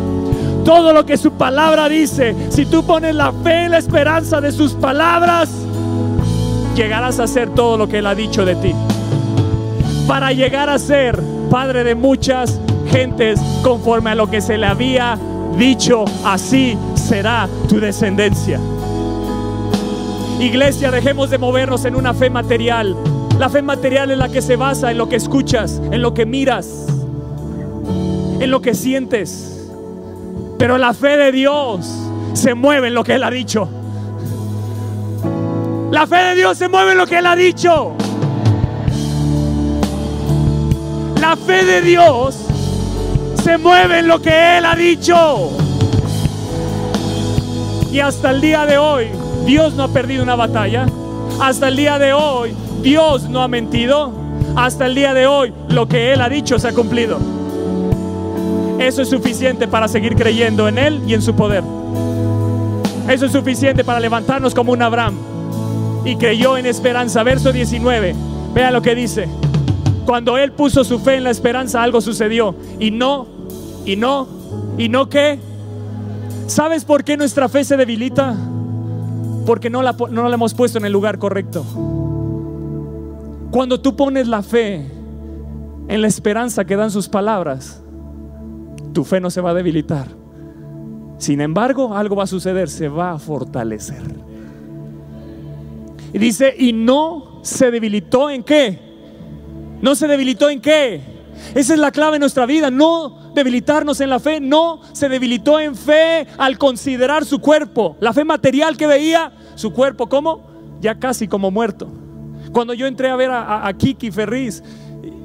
Todo lo que su palabra dice, si tú pones la fe en la esperanza de sus palabras, llegarás a ser todo lo que Él ha dicho de ti. Para llegar a ser padre de muchas gentes conforme a lo que se le había dicho, así será tu descendencia. Iglesia, dejemos de movernos en una fe material. La fe material es la que se basa en lo que escuchas, en lo que miras, en lo que sientes. Pero la fe de Dios se mueve en lo que Él ha dicho. La fe de Dios se mueve en lo que Él ha dicho. La fe de Dios se mueve en lo que Él ha dicho. Y hasta el día de hoy, Dios no ha perdido una batalla. Hasta el día de hoy, Dios no ha mentido. Hasta el día de hoy, lo que Él ha dicho se ha cumplido. Eso es suficiente para seguir creyendo en Él y en su poder. Eso es suficiente para levantarnos como un Abraham. Y creyó en esperanza. Verso 19. Vea lo que dice. Cuando Él puso su fe en la esperanza, algo sucedió. Y no, y no, y no qué. ¿Sabes por qué nuestra fe se debilita? Porque no la, no la hemos puesto en el lugar correcto. Cuando tú pones la fe en la esperanza que dan sus palabras, tu fe no se va a debilitar. Sin embargo, algo va a suceder, se va a fortalecer. Y dice, y no se debilitó en qué? No se debilitó en qué? Esa es la clave en nuestra vida, no debilitarnos en la fe, no se debilitó en fe al considerar su cuerpo, la fe material que veía, su cuerpo como ya casi como muerto. Cuando yo entré a ver a, Kiki Ferriz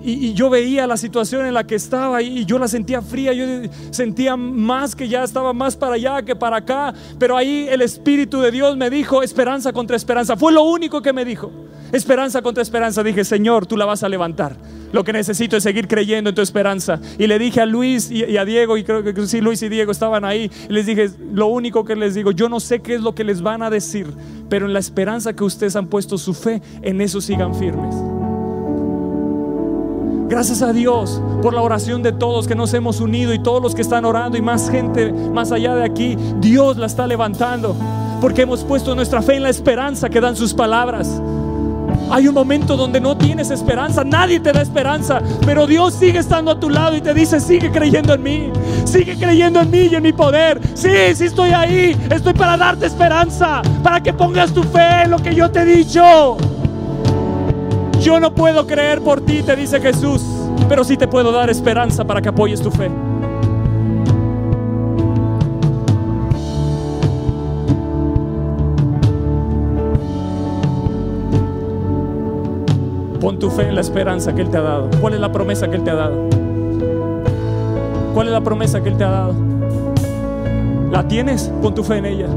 y, yo veía la situación en la que estaba y yo la sentía fría, yo sentía más que ya estaba más para allá que para acá, pero ahí el Espíritu de Dios me dijo esperanza contra esperanza, fue lo único que me dijo, esperanza contra esperanza, dije Señor, tú la vas a levantar. Lo que necesito es seguir creyendo en tu esperanza. Y le dije a Luis y, a Diego, y creo que sí, Luis y Diego estaban ahí. Les dije, lo único que les digo, yo no sé qué es lo que les van a decir, pero en la esperanza que ustedes han puesto su fe, en eso sigan firmes. Gracias a Dios por la oración de todos que nos hemos unido y todos los que están orando y más gente más allá de aquí. Dios la está levantando porque hemos puesto nuestra fe en la esperanza que dan sus palabras. Hay un momento donde no tienes esperanza, nadie te da esperanza, pero Dios sigue estando a tu lado y te dice, sigue creyendo en mí, sigue creyendo en mí y en mi poder. Sí, sí estoy ahí, estoy para darte esperanza, para que pongas tu fe en lo que yo te he dicho. Yo no puedo creer por ti, te dice Jesús, pero sí te puedo dar esperanza para que apoyes tu fe. Pon tu fe en la esperanza que Él te ha dado. ¿Cuál es la promesa que Él te ha dado? ¿Cuál es la promesa que Él te ha dado? ¿La tienes? Pon tu fe en ella.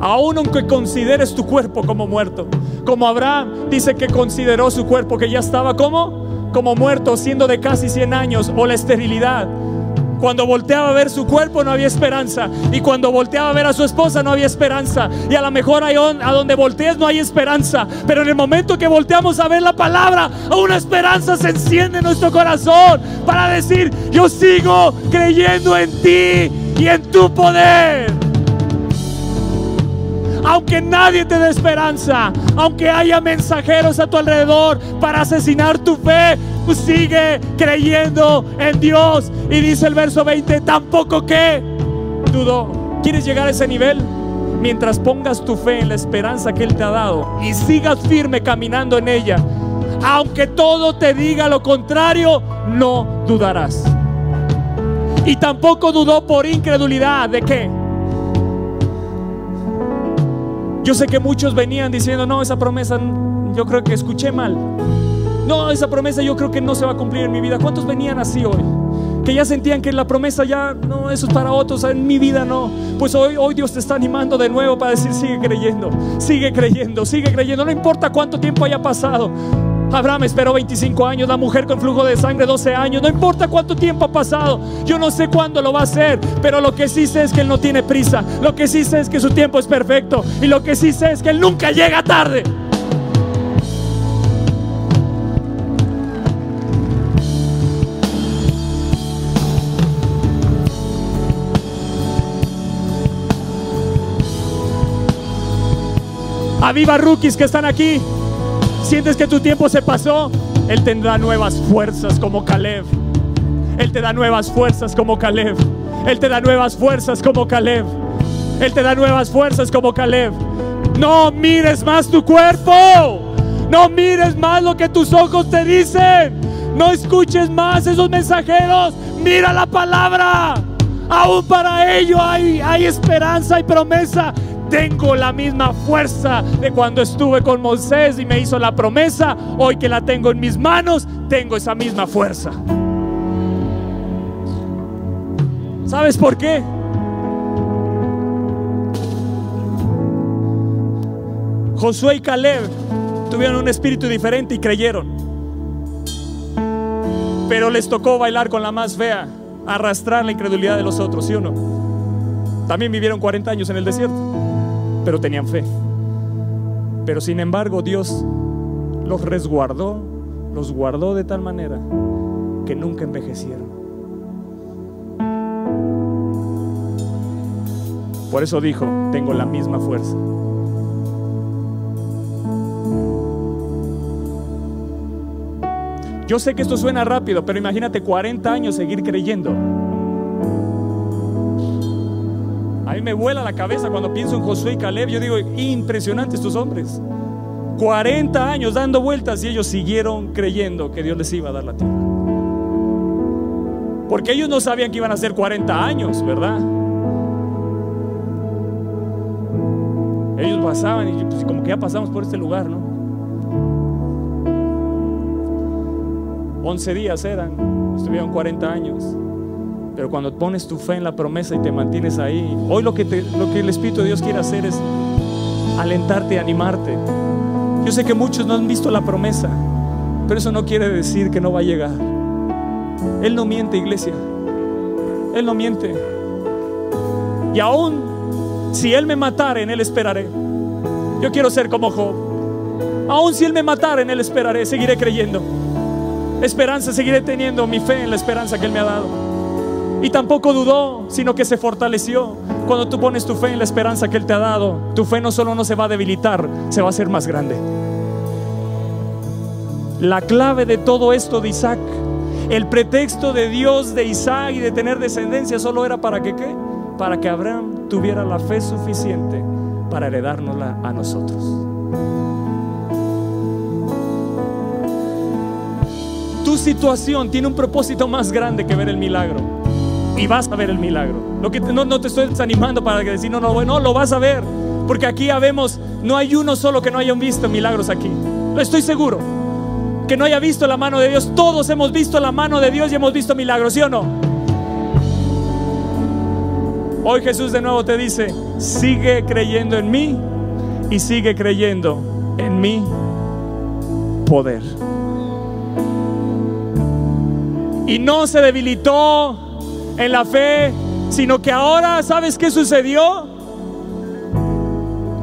Aún aunque consideres tu cuerpo como muerto. Como Abraham dice que consideró su cuerpo que ya estaba como, como muerto, siendo de casi 100 años, o la esterilidad. Cuando volteaba a ver su cuerpo no había esperanza. Y cuando volteaba a ver a su esposa no había esperanza. Y a lo mejor ahí a donde voltees no hay esperanza. Pero en el momento que volteamos a ver la palabra, una esperanza se enciende en nuestro corazón para decir, yo sigo creyendo en ti y en tu poder. Aunque nadie te dé esperanza, aunque haya mensajeros a tu alrededor para asesinar tu fe, sigue creyendo en Dios. Y dice el verso 20, tampoco que dudó. ¿Quieres llegar a ese nivel? Mientras pongas tu fe en la esperanza que Él te ha dado y sigas firme caminando en ella, aunque todo te diga lo contrario, no dudarás. Y tampoco dudó por incredulidad de qué. Yo sé que muchos venían diciendo, no, esa promesa yo creo que escuché mal. No, esa promesa yo creo que no se va a cumplir en mi vida. ¿Cuántos venían así hoy? Que ya sentían que la promesa ya, no, eso es para otros, en mi vida no. Pues hoy, hoy Dios te está animando de nuevo para decir, sigue creyendo, sigue creyendo, sigue creyendo. No importa cuánto tiempo haya pasado. Abraham esperó 25 años, la mujer con flujo de sangre 12 años, no importa cuánto tiempo ha pasado, yo no sé cuándo lo va a hacer, pero lo que sí sé es que él no tiene prisa, lo que sí sé es que su tiempo es perfecto y lo que sí sé es que él nunca llega tarde. Aviva rookies que están aquí. Sientes que tu tiempo se pasó. Él tendrá nuevas fuerzas como Caleb. Él te da nuevas fuerzas como Caleb. Él te da nuevas fuerzas como Caleb. Él te da nuevas fuerzas como Caleb. No mires más tu cuerpo. No mires más lo que tus ojos te dicen. No escuches más esos mensajeros. Mira la palabra. Aún para ello hay, hay esperanza y promesa. Tengo la misma fuerza de cuando estuve con Moisés y me hizo la promesa. Hoy que la tengo en mis manos, tengo esa misma fuerza. ¿Sabes por qué? Josué y Caleb tuvieron un espíritu diferente y creyeron. Pero les tocó bailar con la más fea, arrastrar la incredulidad de los otros, ¿sí o no? También vivieron 40 años en el desierto, pero tenían fe. Pero sin embargo Dios los resguardó, los guardó de tal manera que nunca envejecieron. Por eso dijo, tengo la misma fuerza. Yo sé que esto suena rápido, pero imagínate 40 años seguir creyendo. Mí me vuela la cabeza cuando pienso en Josué y Caleb. Yo digo, impresionantes estos hombres. 40 años dando vueltas y ellos siguieron creyendo que Dios les iba a dar la tierra. Porque ellos no sabían que iban a ser 40 años, ¿verdad? Ellos pasaban y pues, como que ya pasamos por este lugar, ¿no? 11 días eran, estuvieron 40 años. Pero cuando pones tu fe en la promesa y te mantienes ahí, hoy lo que, lo que el Espíritu de Dios quiere hacer es alentarte animarte. Yo sé que muchos no han visto la promesa, pero eso no quiere decir que no va a llegar. Él no miente, iglesia. Él no miente. Y aún si Él me matara, en Él esperaré. Yo quiero ser como Job. Aún si Él me matara, en Él esperaré, seguiré creyendo esperanza, seguiré teniendo mi fe en la esperanza que Él me ha dado. Y tampoco dudó, sino que se fortaleció. Cuando tú pones tu fe en la esperanza que Él te ha dado, tu fe no solo no se va a debilitar, se va a hacer más grande. La clave de todo esto de Isaac, el pretexto de Dios de Isaac y de tener descendencia solo era para que qué? Para que Abraham tuviera la fe suficiente para heredárnosla a nosotros. tu situación tiene un propósito más grande que ver el milagro. Y vas a ver el milagro. Lo que no, te estoy desanimando para decir, no, no, no, lo vas a ver. Porque aquí ya vemos, no hay uno solo que no haya visto milagros aquí. Estoy seguro. Que no haya visto la mano de Dios. Todos hemos visto la mano de Dios y hemos visto milagros, ¿sí o no? Hoy Jesús de nuevo te dice, sigue creyendo en mí y sigue creyendo en mi poder y no se debilitó en la fe, sino que ahora, ¿sabes qué sucedió?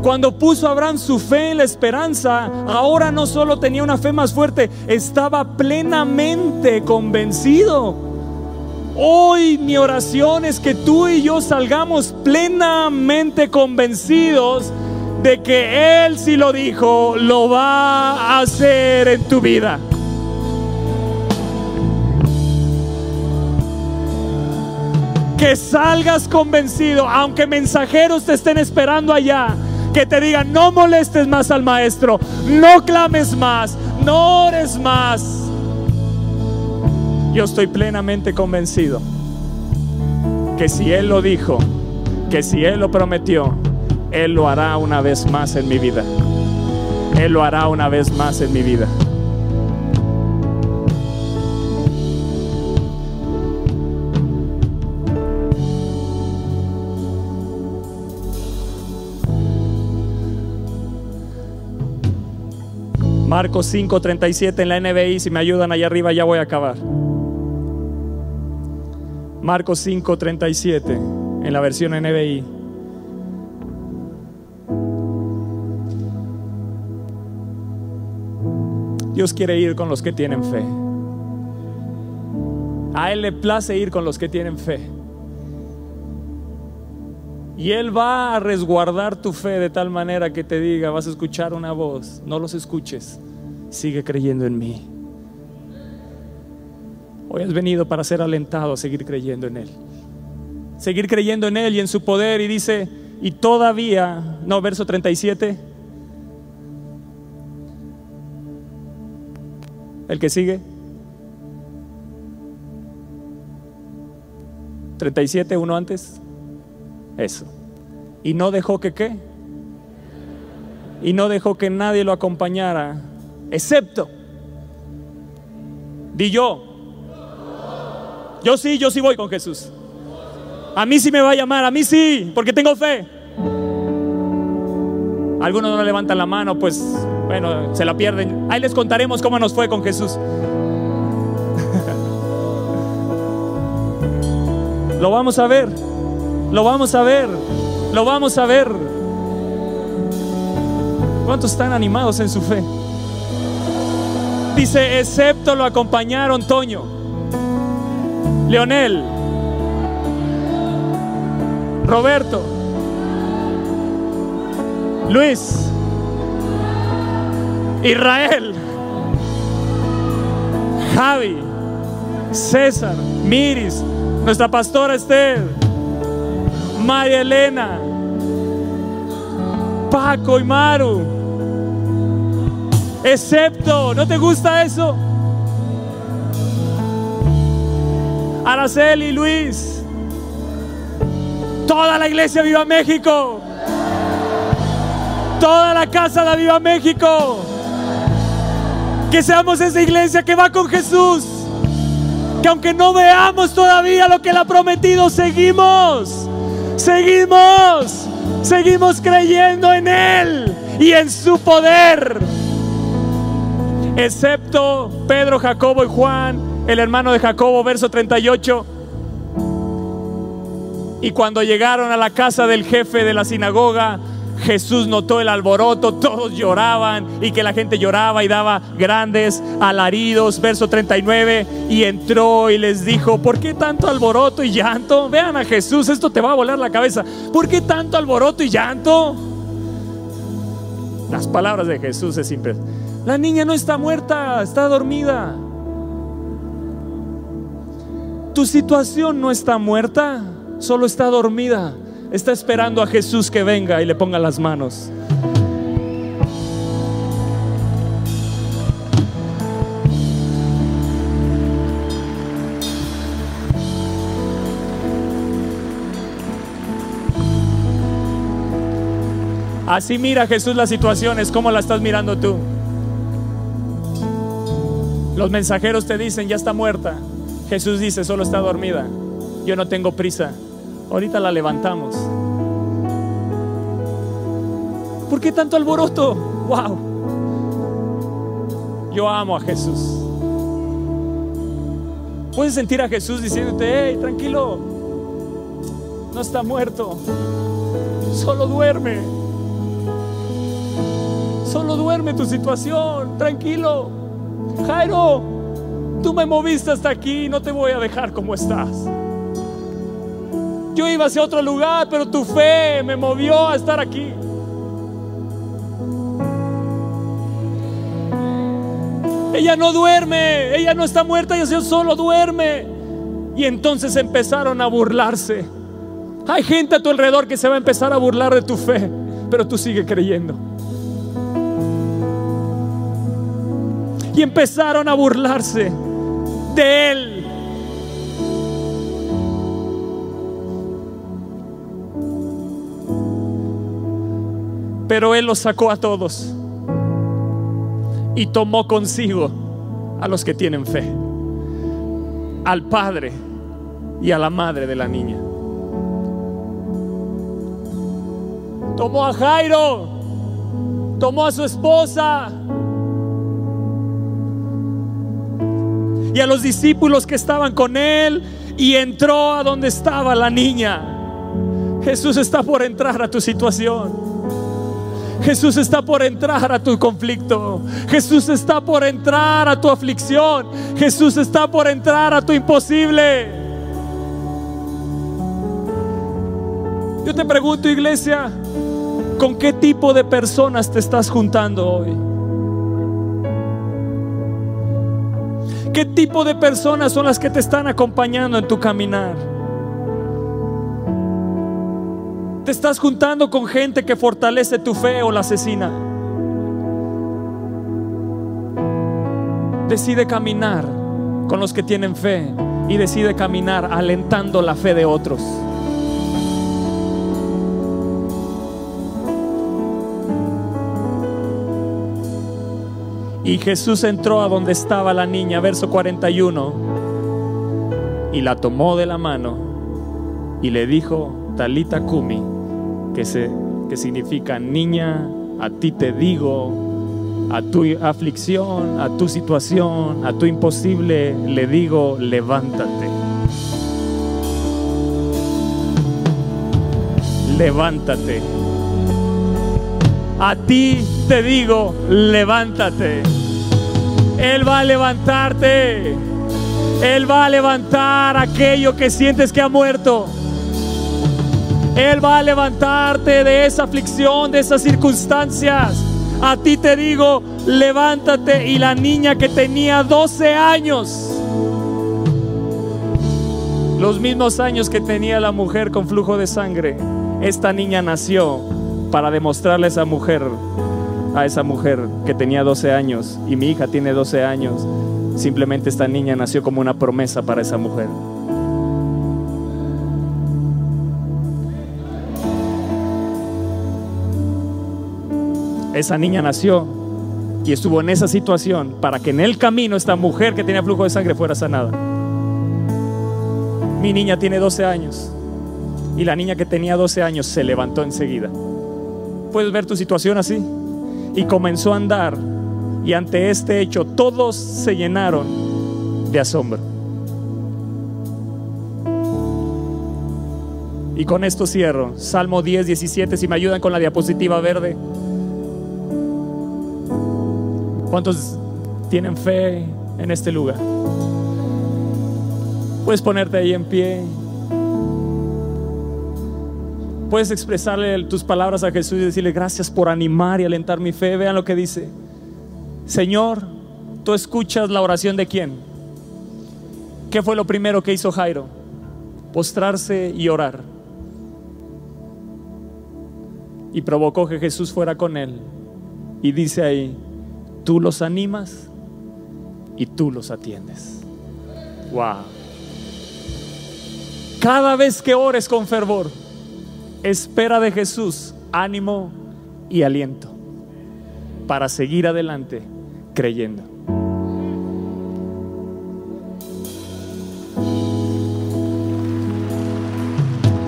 Cuando puso Abraham su fe en la esperanza, ahora no solo tenía una fe más fuerte, estaba plenamente convencido. Hoy mi oración es que tú y yo salgamos plenamente convencidos de que Él si lo dijo, lo va a hacer en tu vida. Que salgas convencido, aunque mensajeros te estén esperando allá, que te digan, no molestes más al maestro, no clames más, no ores más. Yo estoy plenamente convencido que si Él lo dijo, que si Él lo prometió, Él lo hará una vez más en mi vida. Él lo hará una vez más en mi vida. Marcos 5:37 en la NBI, si me ayudan allá arriba ya voy a acabar. Marcos 5:37 en la versión NBI. Dios quiere ir con los que tienen fe. A Él le place ir con los que tienen fe. Y Él va a resguardar tu fe de tal manera que te diga, vas a escuchar una voz, no los escuches, sigue creyendo en mí. Hoy has venido para ser alentado a seguir creyendo en Él. Seguir creyendo en Él y en su poder. Y dice, y todavía, no, verso 37. El que sigue. 37, uno antes. Eso. Y no dejó que qué. Y no dejó que nadie lo acompañara, excepto. Di yo. Yo sí, yo sí voy con Jesús. A mí sí me va a llamar, a mí sí, porque tengo fe. Algunos no levantan la mano, pues bueno, se la pierden. Ahí les contaremos cómo nos fue con Jesús. Lo vamos a ver, lo vamos a ver, lo vamos a ver. ¿Cuántos están animados en su fe? Dice, excepto lo acompañaron Toño, Leonel, Roberto, Luis, Israel, Javi, César, Miris, nuestra pastora Esther, María Elena, Paco y Maru. Excepto, ¿no te gusta eso? Araceli Luis. Toda la iglesia Viva México. Toda la casa de Viva México. Que seamos esa iglesia que va con Jesús. Que aunque no veamos todavía lo que Él ha prometido, seguimos. Seguimos. Seguimos creyendo en Él y en su poder. Excepto Pedro, Jacobo y Juan, el hermano de Jacobo, verso 38. Y cuando llegaron a la casa del jefe de la sinagoga, Jesús notó el alboroto, todos lloraban y que la gente lloraba y daba grandes alaridos. Verso 39, y entró y les dijo, ¿por qué tanto alboroto y llanto? Vean a Jesús, esto te va a volar la cabeza. ¿Por qué tanto alboroto y llanto? Las palabras de Jesús es impresionante. La niña no está muerta, está dormida. Tu situación no está muerta, solo está dormida. Está esperando a Jesús que venga y le ponga las manos. Así mira Jesús las situaciones, ¿cómo la estás mirando tú? Los mensajeros te dicen, ya está muerta. Jesús dice, solo está dormida. Yo no tengo prisa. Ahorita la levantamos. ¿Por qué tanto alboroto? Wow. Yo amo a Jesús. Puedes sentir a Jesús diciéndote, hey, tranquilo, no está muerto, solo duerme. Solo duerme tu situación, tranquilo. Jairo, tú me moviste hasta aquí, no te voy a dejar como estás. Yo iba hacia otro lugar, pero tu fe me movió a estar aquí. Ella no duerme, ella no está muerta, ella solo duerme. Y entonces empezaron a burlarse. Hay gente a tu alrededor que se va a empezar a burlar de tu fe, pero tú sigue creyendo. Y empezaron a burlarse de él. Pero él los sacó a todos y tomó consigo a los que tienen fe, al padre y a la madre de la niña. Tomó a Jairo, tomó a su esposa y a los discípulos que estaban con él y entró a donde estaba la niña. Jesús está por entrar a tu situación. Jesús está por entrar a tu conflicto. Jesús está por entrar a tu aflicción. Jesús está por entrar a tu imposible. Yo te pregunto, iglesia, ¿con qué tipo de personas te estás juntando hoy? ¿Qué tipo de personas son las que te están acompañando en tu caminar? ¿Te estás juntando con gente que fortalece tu fe o la asesina? Decide caminar con los que tienen fe y decide caminar alentando la fe de otros. Y Jesús entró a donde estaba la niña, verso 41, y la tomó de la mano y le dijo, Talita Kumi, que, se, que significa niña, a ti te digo, a tu aflicción, a tu situación, a tu imposible, le digo, levántate. Levántate. A ti te digo, levántate. Él va a levantarte. Él va a levantar aquello que sientes que ha muerto. Él va a levantarte de esa aflicción, de esas circunstancias. A ti te digo, levántate. Y la niña que tenía 12 años, los mismos años que tenía la mujer con flujo de sangre, esta niña nació para demostrarle a esa mujer, a esa mujer que tenía 12 años y mi hija tiene 12 años, simplemente esta niña nació como una promesa para esa mujer. Esa niña nació y estuvo en esa situación para que en el camino esta mujer que tenía flujo de sangre fuera sanada. Mi niña tiene 12 años y la niña que tenía 12 años se levantó enseguida. ¿Puedes ver tu situación así? Y comenzó a andar y ante este hecho todos se llenaron de asombro. Y con esto cierro. Salmo 10, 17, si me ayudan con la diapositiva verde. ¿Cuántos tienen fe en este lugar? Puedes ponerte ahí en pie. Puedes expresarle tus palabras a Jesús y decirle gracias por animar y alentar mi fe. Vean lo que dice. Señor, tú escuchas la oración de quién. ¿Qué fue lo primero que hizo Jairo? Postrarse y orar. Y provocó que Jesús fuera con él. Y dice ahí, tú los animas y tú los atiendes. Wow. Cada vez que ores con fervor, espera de Jesús ánimo y aliento para seguir adelante creyendo.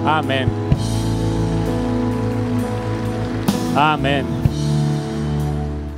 Amén. Amén.